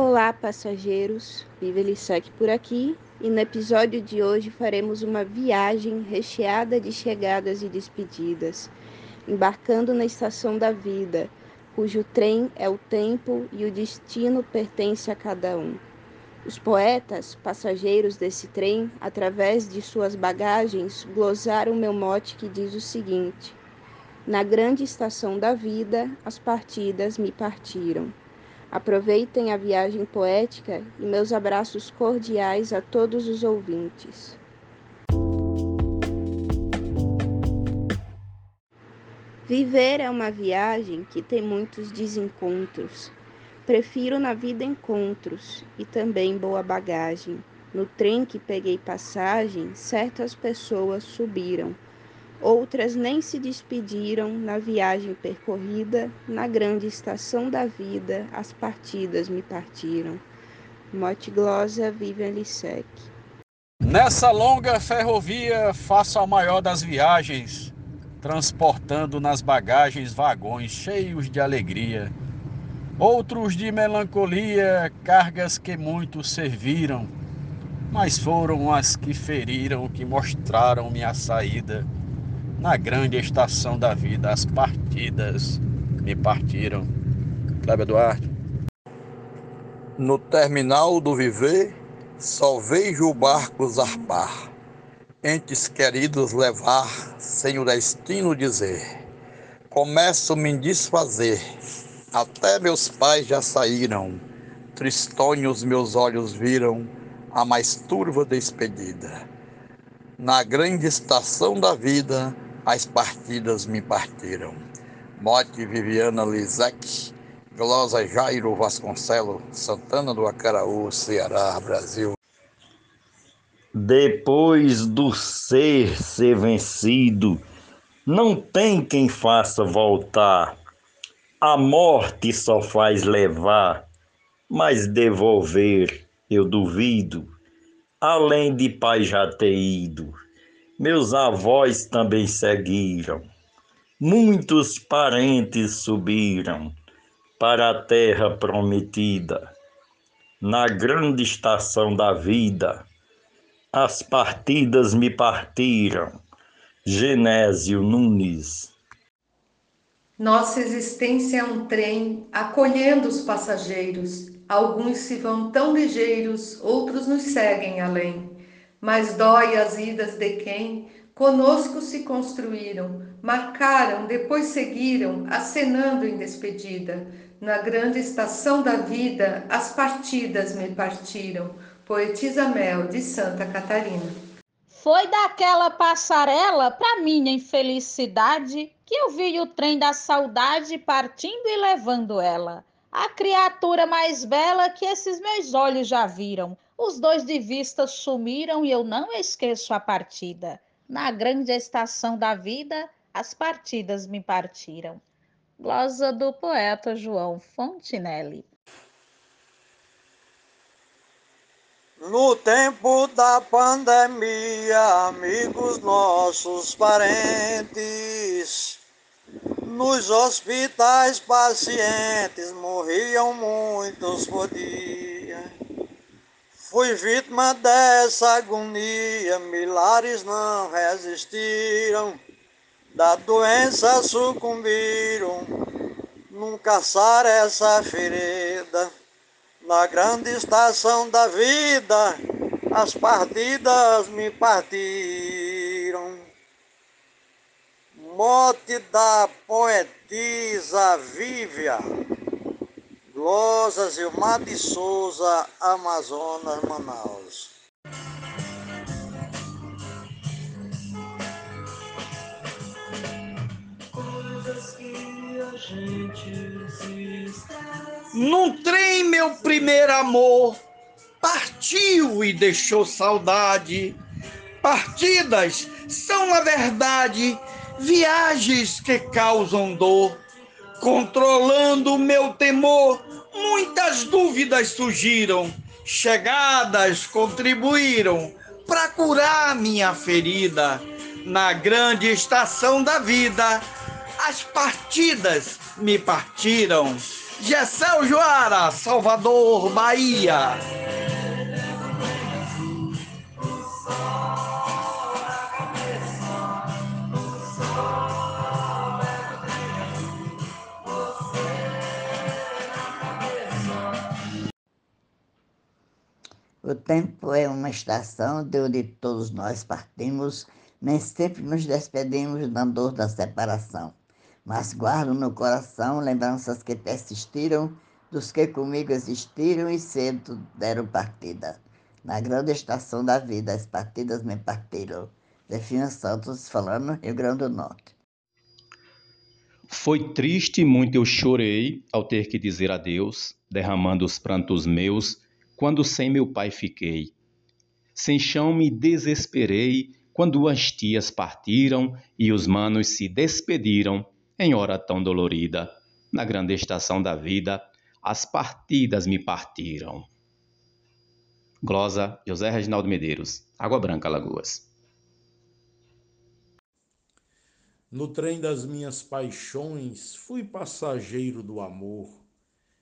Olá, passageiros. Viva Lissec por aqui e no episódio de hoje faremos uma viagem recheada de chegadas e despedidas, embarcando na estação da vida, cujo trem é o tempo e o destino pertence a cada um. Os poetas, passageiros desse trem, através de suas bagagens, glosaram meu mote que diz o seguinte: Na grande estação da vida, as partidas me partiram. Aproveitem a viagem poética e meus abraços cordiais a todos os ouvintes. Viver é uma viagem que tem muitos desencontros. Prefiro na vida encontros e também boa bagagem. No trem que peguei passagem, certas pessoas subiram Outras nem se despediram na viagem percorrida, na grande estação da vida, as partidas me partiram. Mote glosa Vivian Lissec. Nessa longa ferrovia faço a maior das viagens, transportando nas bagagens vagões cheios de alegria, outros de melancolia, cargas que muito serviram, mas foram as que feriram, que mostraram minha saída na grande estação da vida, as partidas me partiram. Cléber Duarte. No terminal do viver, só vejo o barco zarpar, entes queridos levar, sem o destino dizer. Começo me desfazer, até meus pais já saíram, tristonhos meus olhos viram a mais turva despedida. Na grande estação da vida, as partidas me partiram. Mote Viviana Lizek, Glosa Jairo Vasconcelo, Santana do Acaraú, Ceará, Brasil. Depois do ser ser vencido, não tem quem faça voltar. A morte só faz levar, mas devolver eu duvido, além de pai já ter ido. Meus avós também seguiram. Muitos parentes subiram para a terra prometida. Na grande estação da vida, as partidas me partiram. Genésio Nunes. Nossa existência é um trem acolhendo os passageiros. Alguns se vão tão ligeiros, outros nos seguem além mas dói as idas de quem conosco se construíram, marcaram, depois seguiram, acenando em despedida. Na grande estação da vida, as partidas me partiram. Poetisa Mel, de Santa Catarina. Foi daquela passarela, para minha infelicidade, que eu vi o trem da saudade partindo e levando ela. A criatura mais bela que esses meus olhos já viram os dois de vista sumiram e eu não esqueço a partida. Na grande estação da vida, as partidas me partiram. Glosa do poeta João Fontinelli. No tempo da pandemia, amigos nossos parentes, nos hospitais pacientes morriam muitos por dia. Fui vítima dessa agonia, milhares não resistiram, da doença sucumbiram, nunca sara essa ferida. Na grande estação da vida, as partidas me partiram. Mote da poetisa Vívia. Glosa Zilmar de Souza, Amazonas, Manaus. Num trem, meu primeiro amor partiu e deixou saudade. Partidas são, na verdade, viagens que causam dor controlando o meu temor, muitas dúvidas surgiram, chegadas contribuíram para curar minha ferida. Na grande estação da vida, as partidas me partiram. Gessel Joara, Salvador, Bahia. O tempo é uma estação de onde todos nós partimos, nem sempre nos despedimos da dor da separação, mas guardo no coração lembranças que persistiram dos que comigo existiram e cedo deram partida. Na grande estação da vida, as partidas me partiram. Defina Santos falando Rio Grande do Norte. Foi triste muito eu chorei ao ter que dizer adeus, derramando os prantos meus quando sem meu pai fiquei. Sem chão me desesperei quando as tias partiram e os manos se despediram em hora tão dolorida. Na grande estação da vida, as partidas me partiram. Glosa José Reginaldo Medeiros, Água Branca, Lagoas. No trem das minhas paixões, fui passageiro do amor,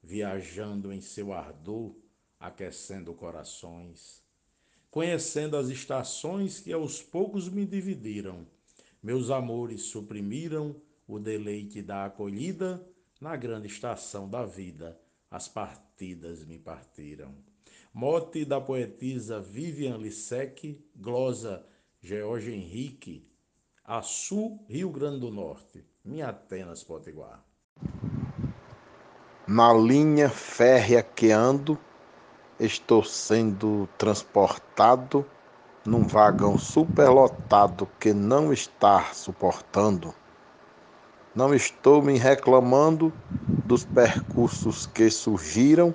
viajando em seu ardor aquecendo corações, conhecendo as estações que aos poucos me dividiram. Meus amores suprimiram o deleite da acolhida na grande estação da vida. As partidas me partiram. Mote da poetisa Vivian Lissec, glosa George Henrique, Açu, Rio Grande do Norte, minha Atenas Potiguar. Na linha férrea que ando, estou sendo transportado num vagão superlotado que não está suportando. Não estou me reclamando dos percursos que surgiram,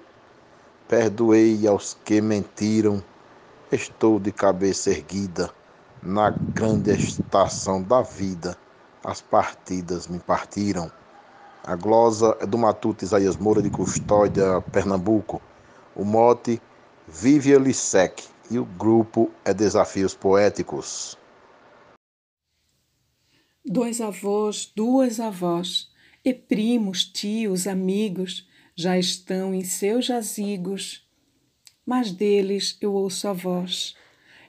perdoei aos que mentiram. Estou de cabeça erguida na grande estação da vida. As partidas me partiram. A glosa é do Matuto Isaías Moura de Custódia, Pernambuco. O mote Vive Lissec e o grupo é Desafios Poéticos. Dois avós, duas avós, e primos, tios, amigos já estão em seus jazigos, mas deles eu ouço a voz.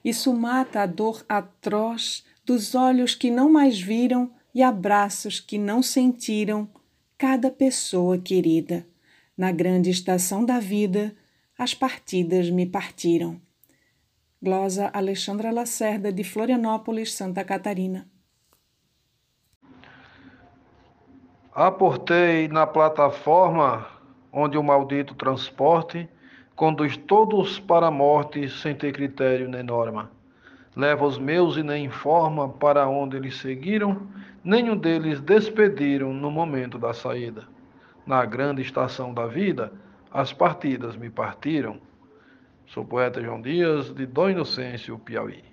Isso mata a dor atroz dos olhos que não mais viram e abraços que não sentiram cada pessoa querida. Na grande estação da vida, as partidas me partiram. Glosa Alexandra Lacerda, de Florianópolis, Santa Catarina. Aportei na plataforma onde o maldito transporte conduz todos para a morte sem ter critério nem norma. Leva os meus e nem informa para onde eles seguiram, nenhum deles despediram no momento da saída. Na grande estação da vida, as partidas me partiram. Sou poeta João Dias, de Dom Inocêncio, Piauí.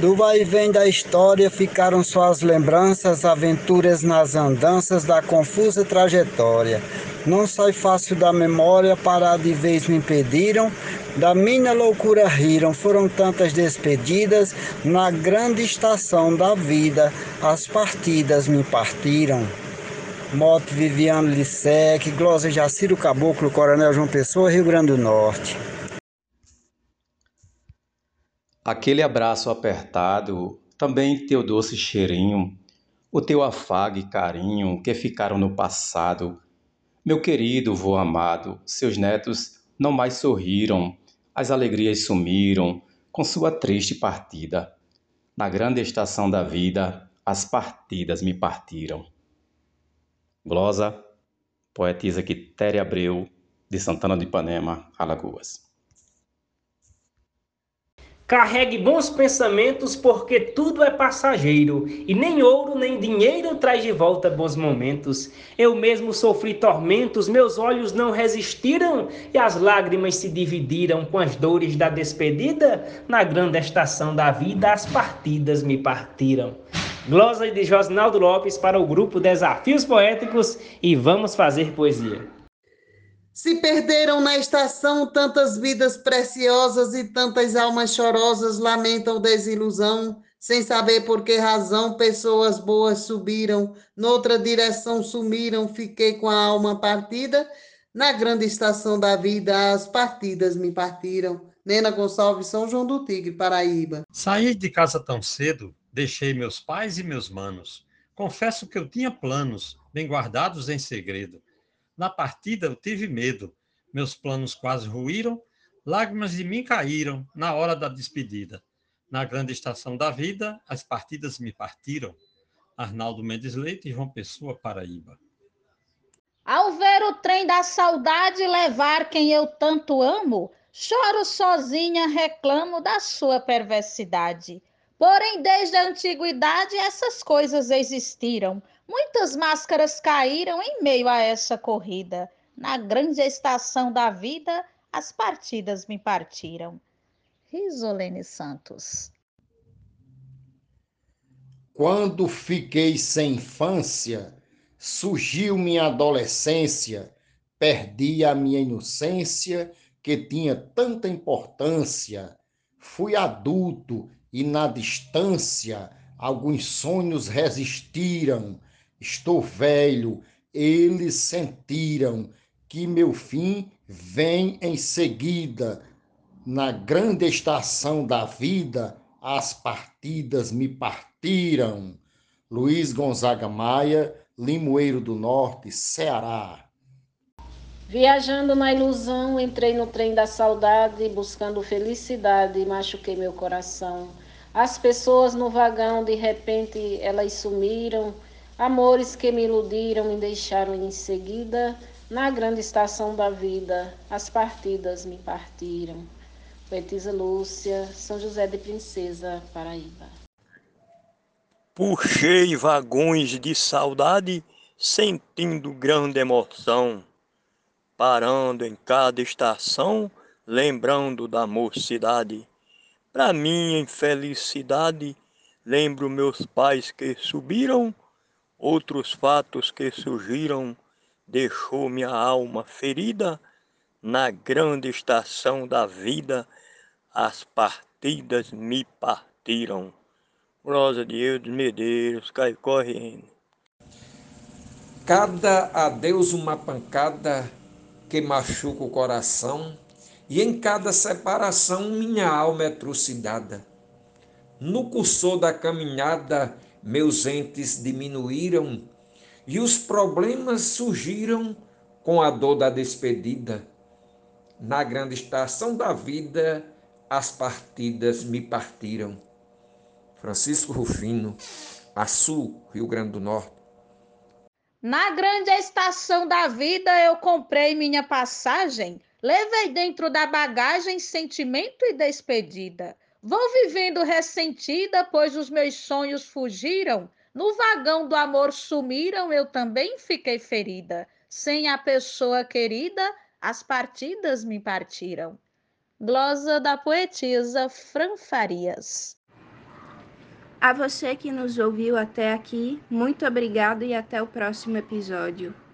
Do vai e vem da história ficaram só as lembranças, aventuras nas andanças da confusa trajetória. Não sai fácil da memória, parar de vez me impediram, da minha loucura riram, foram tantas despedidas, na grande estação da vida, as partidas me partiram. Moto Viviano Lissec, Glosa Jaciro Caboclo, Coronel João Pessoa, Rio Grande do Norte. Aquele abraço apertado, também teu doce cheirinho, o teu afago e carinho que ficaram no passado. Meu querido vô amado, seus netos não mais sorriram, as alegrias sumiram com sua triste partida. Na grande estação da vida, as partidas me partiram. Glosa, poetisa Quitéria Abreu, de Santana de Ipanema, Alagoas. Carregue bons pensamentos, porque tudo é passageiro, e nem ouro nem dinheiro traz de volta bons momentos. Eu mesmo sofri tormentos, meus olhos não resistiram, e as lágrimas se dividiram com as dores da despedida. Na grande estação da vida, as partidas me partiram. Glosa de Josnaldo Lopes para o grupo Desafios Poéticos e vamos fazer poesia. Se perderam na estação tantas vidas preciosas e tantas almas chorosas lamentam desilusão, sem saber por que razão pessoas boas subiram, noutra direção sumiram, fiquei com a alma partida. Na grande estação da vida, as partidas me partiram. Nena Gonçalves, São João do Tigre, Paraíba. Saí de casa tão cedo, deixei meus pais e meus manos. Confesso que eu tinha planos, bem guardados em segredo. Na partida eu tive medo, meus planos quase ruíram, lágrimas de mim caíram na hora da despedida. Na grande estação da vida, as partidas me partiram. Arnaldo Mendes Leite, João Pessoa, Paraíba. Ao ver o trem da saudade levar quem eu tanto amo, choro sozinha, reclamo da sua perversidade. Porém, desde a antiguidade, essas coisas existiram. Muitas máscaras caíram em meio a essa corrida. Na grande estação da vida, as partidas me partiram. Risolene Santos. Quando fiquei sem infância, surgiu minha adolescência, perdi a minha inocência que tinha tanta importância. Fui adulto e na distância alguns sonhos resistiram. Estou velho, eles sentiram que meu fim vem em seguida na grande estação da vida, as partidas me partiram. Luiz Gonzaga Maia, Limoeiro do Norte, Ceará. Viajando na ilusão, entrei no trem da saudade, buscando felicidade, machuquei meu coração. As pessoas no vagão, de repente, elas sumiram. Amores que me iludiram me deixaram em seguida. Na grande estação da vida, as partidas me partiram. Poetisa Lúcia, São José de Princesa, Paraíba. Puxei vagões de saudade, sentindo grande emoção, parando em cada estação, lembrando da mocidade. Para minha infelicidade, lembro meus pais que subiram, outros fatos que surgiram, deixou minha alma ferida na grande estação da vida, as partidas me partiram. Rosa de Eudes Medeiros, cai correndo. Cada adeus uma pancada que machuca o coração, e em cada separação minha alma é trucidada. No cursor da caminhada, meus entes diminuíram e os problemas surgiram com a dor da despedida na grande estação da vida, as partidas me partiram. Francisco Rufino, Açu, Rio Grande do Norte. Na grande estação da vida, eu comprei minha passagem, levei dentro da bagagem sentimento e despedida. Vou vivendo ressentida, pois os meus sonhos fugiram. No vagão do amor sumiram, eu também fiquei ferida. Sem a pessoa querida, as partidas me partiram. Glosa da poetisa Fran Farias. A você que nos ouviu até aqui, muito obrigado e até o próximo episódio.